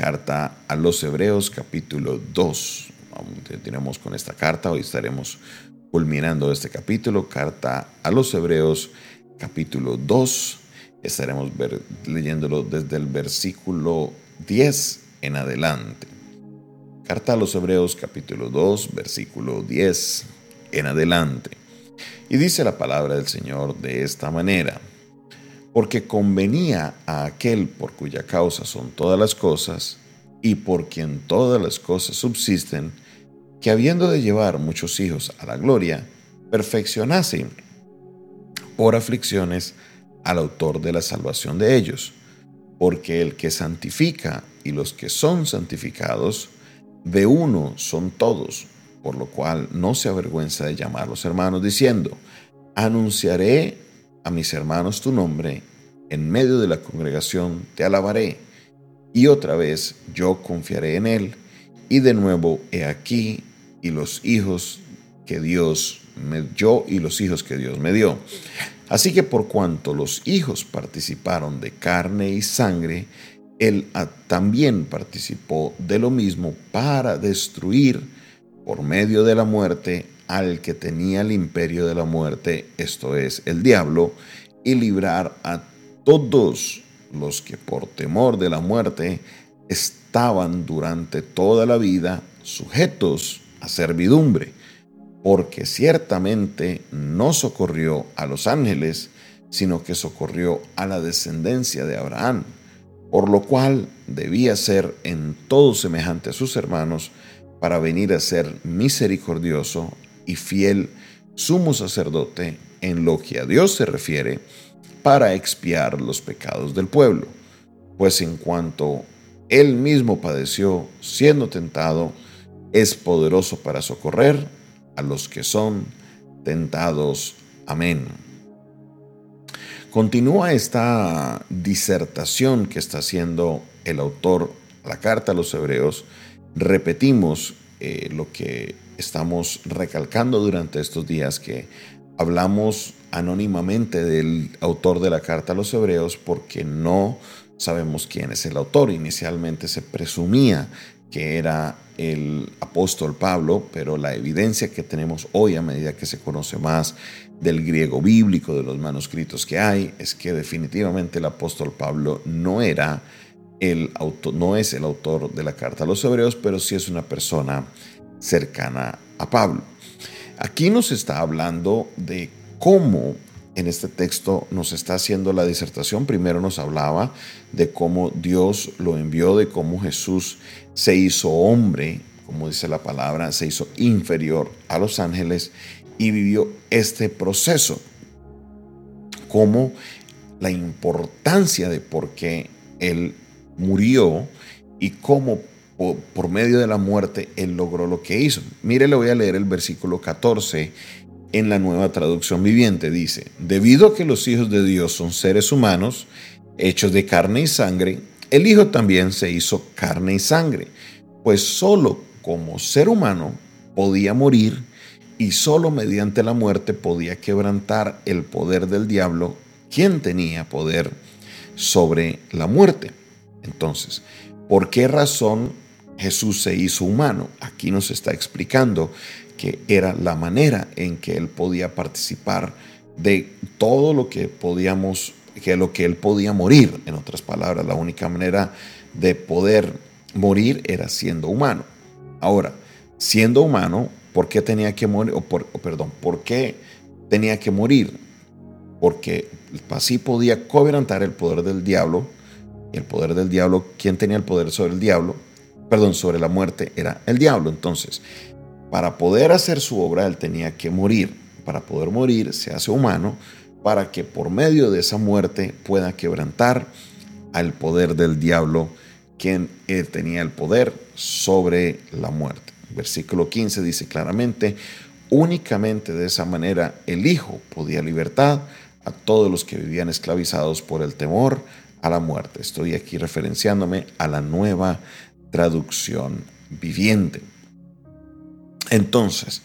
Carta a los Hebreos capítulo 2. Tenemos con esta carta, hoy estaremos culminando este capítulo, Carta a los Hebreos capítulo 2. Estaremos leyéndolo desde el versículo 10 en adelante. Carta a los Hebreos capítulo 2, versículo 10 en adelante. Y dice la palabra del Señor de esta manera, porque convenía a aquel por cuya causa son todas las cosas, y por quien todas las cosas subsisten, que habiendo de llevar muchos hijos a la gloria, perfeccionase por aflicciones al autor de la salvación de ellos, porque el que santifica y los que son santificados, de uno son todos, por lo cual no se avergüenza de llamar a los hermanos, diciendo, anunciaré a mis hermanos tu nombre, en medio de la congregación te alabaré, y otra vez yo confiaré en él, y de nuevo he aquí y los hijos que Dios me yo y los hijos que Dios me dio. Así que por cuanto los hijos participaron de carne y sangre, él también participó de lo mismo para destruir por medio de la muerte al que tenía el imperio de la muerte, esto es, el diablo, y librar a todos los que por temor de la muerte estaban durante toda la vida sujetos a servidumbre, porque ciertamente no socorrió a los ángeles, sino que socorrió a la descendencia de Abraham por lo cual debía ser en todo semejante a sus hermanos, para venir a ser misericordioso y fiel sumo sacerdote en lo que a Dios se refiere, para expiar los pecados del pueblo. Pues en cuanto él mismo padeció siendo tentado, es poderoso para socorrer a los que son tentados. Amén. Continúa esta disertación que está haciendo el autor la carta a los hebreos. Repetimos eh, lo que estamos recalcando durante estos días, que hablamos anónimamente del autor de la carta a los hebreos porque no sabemos quién es el autor. Inicialmente se presumía que era el apóstol Pablo, pero la evidencia que tenemos hoy a medida que se conoce más del griego bíblico, de los manuscritos que hay, es que definitivamente el apóstol Pablo no era el autor, no es el autor de la carta a los hebreos, pero sí es una persona cercana a Pablo. Aquí nos está hablando de cómo en este texto nos está haciendo la disertación. Primero nos hablaba de cómo Dios lo envió, de cómo Jesús se hizo hombre, como dice la palabra, se hizo inferior a los ángeles y vivió este proceso. Como la importancia de por qué Él murió y cómo por medio de la muerte Él logró lo que hizo. Mire, le voy a leer el versículo 14 en la nueva traducción viviente. Dice, debido a que los hijos de Dios son seres humanos, hechos de carne y sangre, el Hijo también se hizo carne y sangre, pues solo como ser humano podía morir y solo mediante la muerte podía quebrantar el poder del diablo, quien tenía poder sobre la muerte. Entonces, ¿por qué razón Jesús se hizo humano? Aquí nos está explicando que era la manera en que él podía participar de todo lo que podíamos, que lo que él podía morir. En otras palabras, la única manera de poder morir era siendo humano. Ahora, siendo humano, ¿por qué tenía que morir? O, perdón, ¿por qué tenía que morir? Porque así podía cobrantar el poder del diablo. El poder del diablo, ¿quién tenía el poder sobre el diablo? Perdón, sobre la muerte era el diablo. Entonces, para poder hacer su obra, él tenía que morir. Para poder morir, se hace humano para que por medio de esa muerte pueda quebrantar al poder del diablo, quien él tenía el poder sobre la muerte. Versículo 15 dice claramente, únicamente de esa manera el Hijo podía libertar a todos los que vivían esclavizados por el temor a la muerte. Estoy aquí referenciándome a la nueva traducción viviente. Entonces,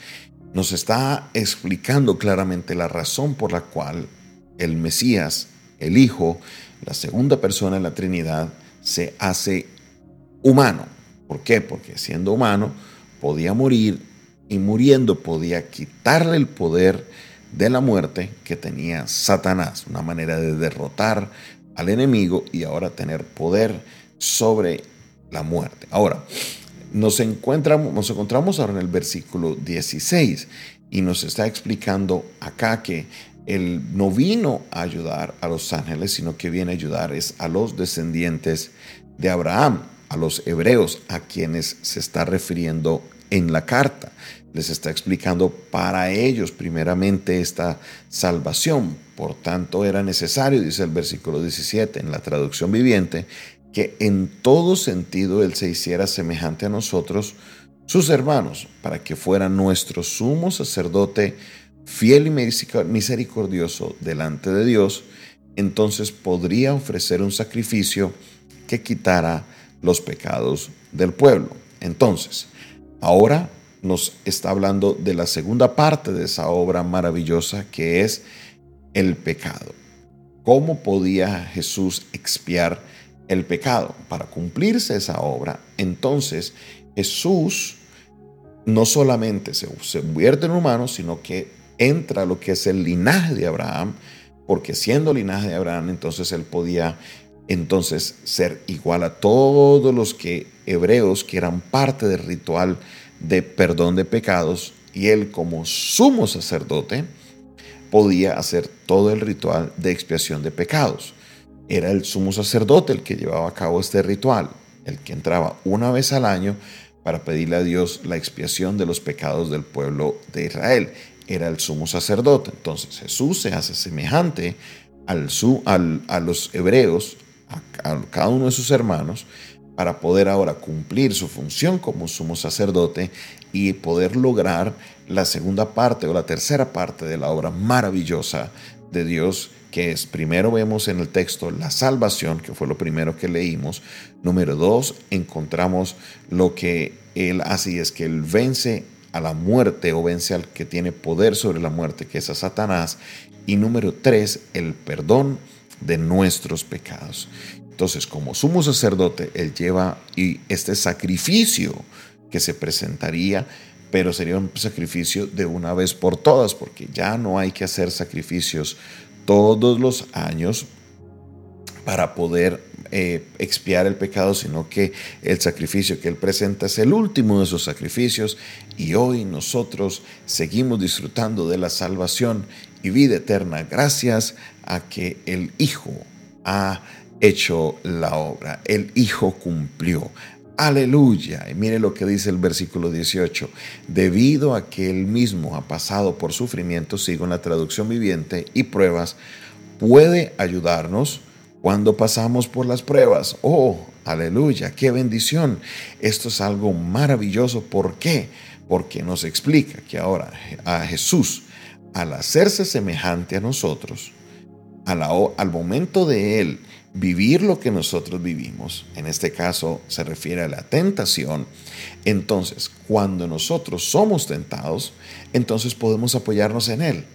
nos está explicando claramente la razón por la cual el Mesías, el Hijo, la segunda persona de la Trinidad, se hace humano. ¿Por qué? Porque siendo humano podía morir y muriendo podía quitarle el poder de la muerte que tenía Satanás, una manera de derrotar al enemigo y ahora tener poder sobre la muerte. Ahora, nos encontramos, nos encontramos ahora en el versículo 16 y nos está explicando acá que él no vino a ayudar a los ángeles, sino que viene a ayudar es a los descendientes de Abraham, a los hebreos, a quienes se está refiriendo en la carta. Les está explicando para ellos primeramente esta salvación. Por tanto, era necesario, dice el versículo 17 en la traducción viviente, que en todo sentido Él se hiciera semejante a nosotros, sus hermanos, para que fuera nuestro sumo sacerdote fiel y misericordioso delante de Dios, entonces podría ofrecer un sacrificio que quitara los pecados del pueblo. Entonces, ahora nos está hablando de la segunda parte de esa obra maravillosa que es el pecado. ¿Cómo podía Jesús expiar el pecado? Para cumplirse esa obra, entonces Jesús no solamente se, se en humano, sino que entra a lo que es el linaje de Abraham, porque siendo linaje de Abraham, entonces él podía entonces ser igual a todos los que hebreos que eran parte del ritual de perdón de pecados y él como sumo sacerdote podía hacer todo el ritual de expiación de pecados. Era el sumo sacerdote el que llevaba a cabo este ritual, el que entraba una vez al año para pedirle a Dios la expiación de los pecados del pueblo de Israel. Era el sumo sacerdote. Entonces Jesús se hace semejante al, al, a los hebreos, a, cada uno de sus hermanos, para poder ahora cumplir su función como sumo sacerdote y poder lograr la segunda parte o la tercera parte de la obra maravillosa de Dios, que es, primero vemos en el texto la salvación, que fue lo primero que leímos. Número dos, encontramos lo que Él hace y es que Él vence a la muerte o vence al que tiene poder sobre la muerte, que es a Satanás. Y número tres, el perdón de nuestros pecados. Entonces, como sumo sacerdote, él lleva y este sacrificio que se presentaría, pero sería un sacrificio de una vez por todas, porque ya no hay que hacer sacrificios todos los años para poder eh, expiar el pecado, sino que el sacrificio que Él presenta es el último de esos sacrificios y hoy nosotros seguimos disfrutando de la salvación y vida eterna gracias a que el Hijo ha hecho la obra, el Hijo cumplió. Aleluya. Y mire lo que dice el versículo 18. Debido a que Él mismo ha pasado por sufrimiento, sigo en la traducción viviente, y pruebas, puede ayudarnos cuando pasamos por las pruebas. Oh, aleluya, qué bendición. Esto es algo maravilloso. ¿Por qué? Porque nos explica que ahora a Jesús, al hacerse semejante a nosotros, al momento de Él vivir lo que nosotros vivimos, en este caso se refiere a la tentación, entonces cuando nosotros somos tentados, entonces podemos apoyarnos en Él,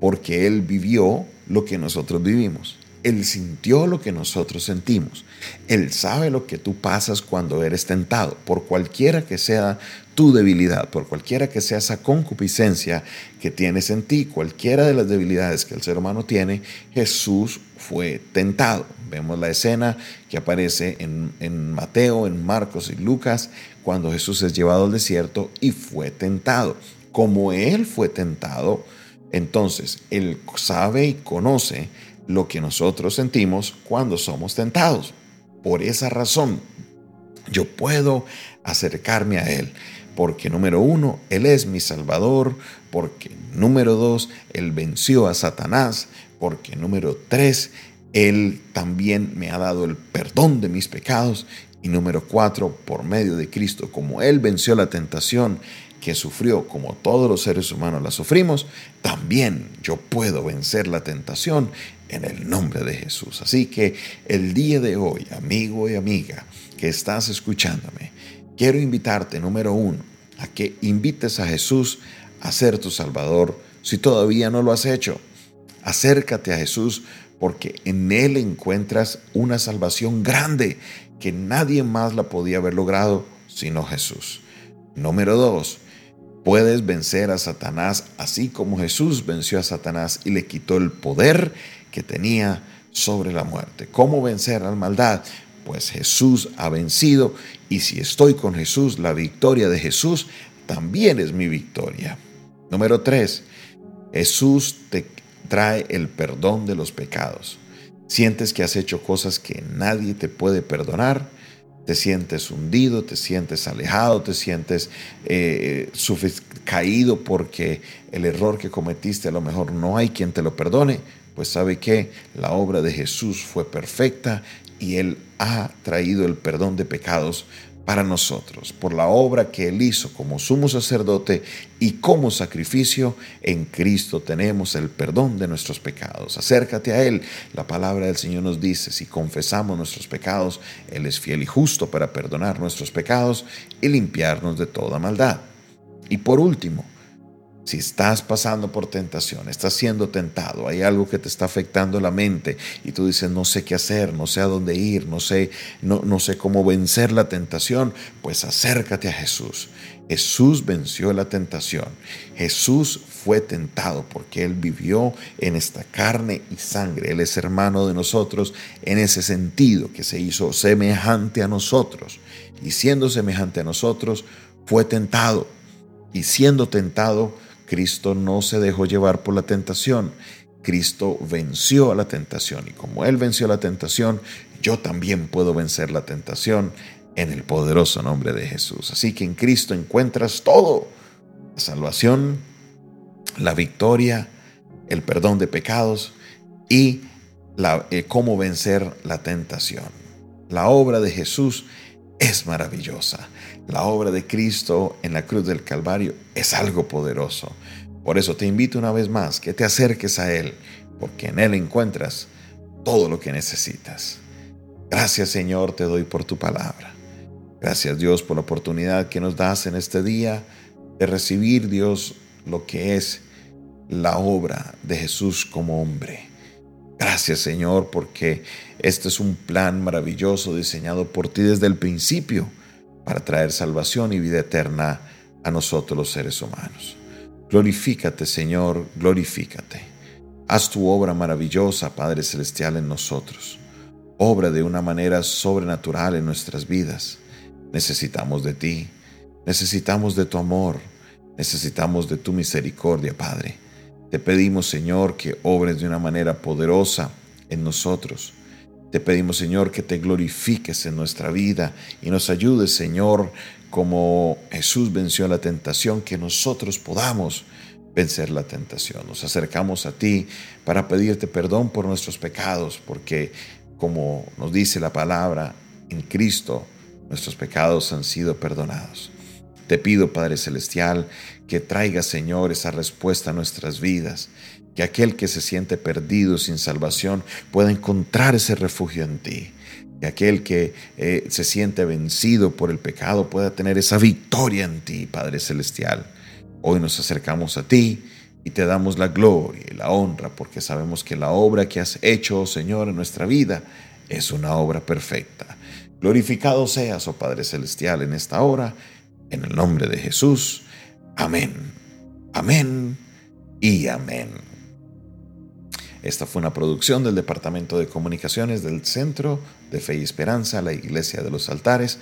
porque Él vivió lo que nosotros vivimos. Él sintió lo que nosotros sentimos. Él sabe lo que tú pasas cuando eres tentado, por cualquiera que sea tu debilidad, por cualquiera que sea esa concupiscencia que tienes en ti, cualquiera de las debilidades que el ser humano tiene, Jesús fue tentado. Vemos la escena que aparece en, en Mateo, en Marcos y Lucas, cuando Jesús es llevado al desierto y fue tentado. Como Él fue tentado, entonces Él sabe y conoce lo que nosotros sentimos cuando somos tentados. Por esa razón, yo puedo acercarme a Él. Porque número uno, Él es mi Salvador. Porque número dos, Él venció a Satanás. Porque número tres, Él también me ha dado el perdón de mis pecados. Y número cuatro, por medio de Cristo, como Él venció la tentación que sufrió como todos los seres humanos la sufrimos, también yo puedo vencer la tentación en el nombre de Jesús. Así que el día de hoy, amigo y amiga que estás escuchándome, quiero invitarte, número uno, a que invites a Jesús a ser tu Salvador si todavía no lo has hecho. Acércate a Jesús porque en Él encuentras una salvación grande que nadie más la podía haber logrado sino Jesús. Número dos, puedes vencer a Satanás así como Jesús venció a Satanás y le quitó el poder que tenía sobre la muerte. ¿Cómo vencer a la maldad? Pues Jesús ha vencido y si estoy con Jesús, la victoria de Jesús también es mi victoria. Número tres, Jesús te trae el perdón de los pecados. Sientes que has hecho cosas que nadie te puede perdonar, te sientes hundido, te sientes alejado, te sientes eh, caído porque el error que cometiste a lo mejor no hay quien te lo perdone, pues sabe que la obra de Jesús fue perfecta y Él ha traído el perdón de pecados para nosotros, por la obra que Él hizo como sumo sacerdote y como sacrificio, en Cristo tenemos el perdón de nuestros pecados. Acércate a Él. La palabra del Señor nos dice, si confesamos nuestros pecados, Él es fiel y justo para perdonar nuestros pecados y limpiarnos de toda maldad. Y por último, si estás pasando por tentación, estás siendo tentado, hay algo que te está afectando la mente y tú dices, no sé qué hacer, no sé a dónde ir, no sé, no, no sé cómo vencer la tentación, pues acércate a Jesús. Jesús venció la tentación. Jesús fue tentado porque Él vivió en esta carne y sangre. Él es hermano de nosotros en ese sentido, que se hizo semejante a nosotros. Y siendo semejante a nosotros, fue tentado. Y siendo tentado, Cristo no se dejó llevar por la tentación. Cristo venció a la tentación y como Él venció la tentación, yo también puedo vencer la tentación en el poderoso nombre de Jesús. Así que en Cristo encuentras todo. La salvación, la victoria, el perdón de pecados y la, eh, cómo vencer la tentación. La obra de Jesús es maravillosa. La obra de Cristo en la cruz del Calvario es algo poderoso. Por eso te invito una vez más que te acerques a Él, porque en Él encuentras todo lo que necesitas. Gracias Señor te doy por tu palabra. Gracias Dios por la oportunidad que nos das en este día de recibir Dios lo que es la obra de Jesús como hombre. Gracias Señor porque este es un plan maravilloso diseñado por ti desde el principio para traer salvación y vida eterna a nosotros los seres humanos. Glorifícate, Señor, glorifícate. Haz tu obra maravillosa, Padre Celestial, en nosotros. Obra de una manera sobrenatural en nuestras vidas. Necesitamos de ti, necesitamos de tu amor, necesitamos de tu misericordia, Padre. Te pedimos, Señor, que obres de una manera poderosa en nosotros te pedimos, Señor, que te glorifiques en nuestra vida y nos ayudes, Señor, como Jesús venció la tentación, que nosotros podamos vencer la tentación. Nos acercamos a ti para pedirte perdón por nuestros pecados, porque como nos dice la palabra, en Cristo nuestros pecados han sido perdonados. Te pido, Padre Celestial, que traiga, Señor, esa respuesta a nuestras vidas que aquel que se siente perdido sin salvación pueda encontrar ese refugio en ti. Que aquel que eh, se siente vencido por el pecado pueda tener esa victoria en ti, Padre Celestial. Hoy nos acercamos a ti y te damos la gloria y la honra porque sabemos que la obra que has hecho, oh Señor, en nuestra vida es una obra perfecta. Glorificado seas, oh Padre Celestial, en esta hora, en el nombre de Jesús. Amén. Amén y amén. Esta fue una producción del Departamento de Comunicaciones del Centro de Fe y Esperanza, la Iglesia de los Altares.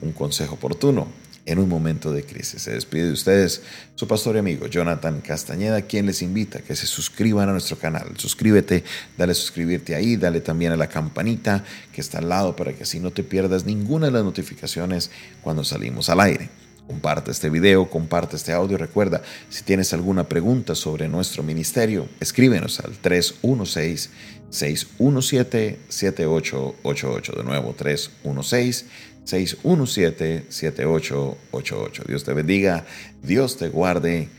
Un consejo oportuno en un momento de crisis. Se despide de ustedes su pastor y amigo Jonathan Castañeda, quien les invita a que se suscriban a nuestro canal. Suscríbete, dale suscribirte ahí, dale también a la campanita que está al lado para que así no te pierdas ninguna de las notificaciones cuando salimos al aire. Comparte este video, comparte este audio. Recuerda, si tienes alguna pregunta sobre nuestro ministerio, escríbenos al 316-617-7888. De nuevo, 316-617-7888. Dios te bendiga, Dios te guarde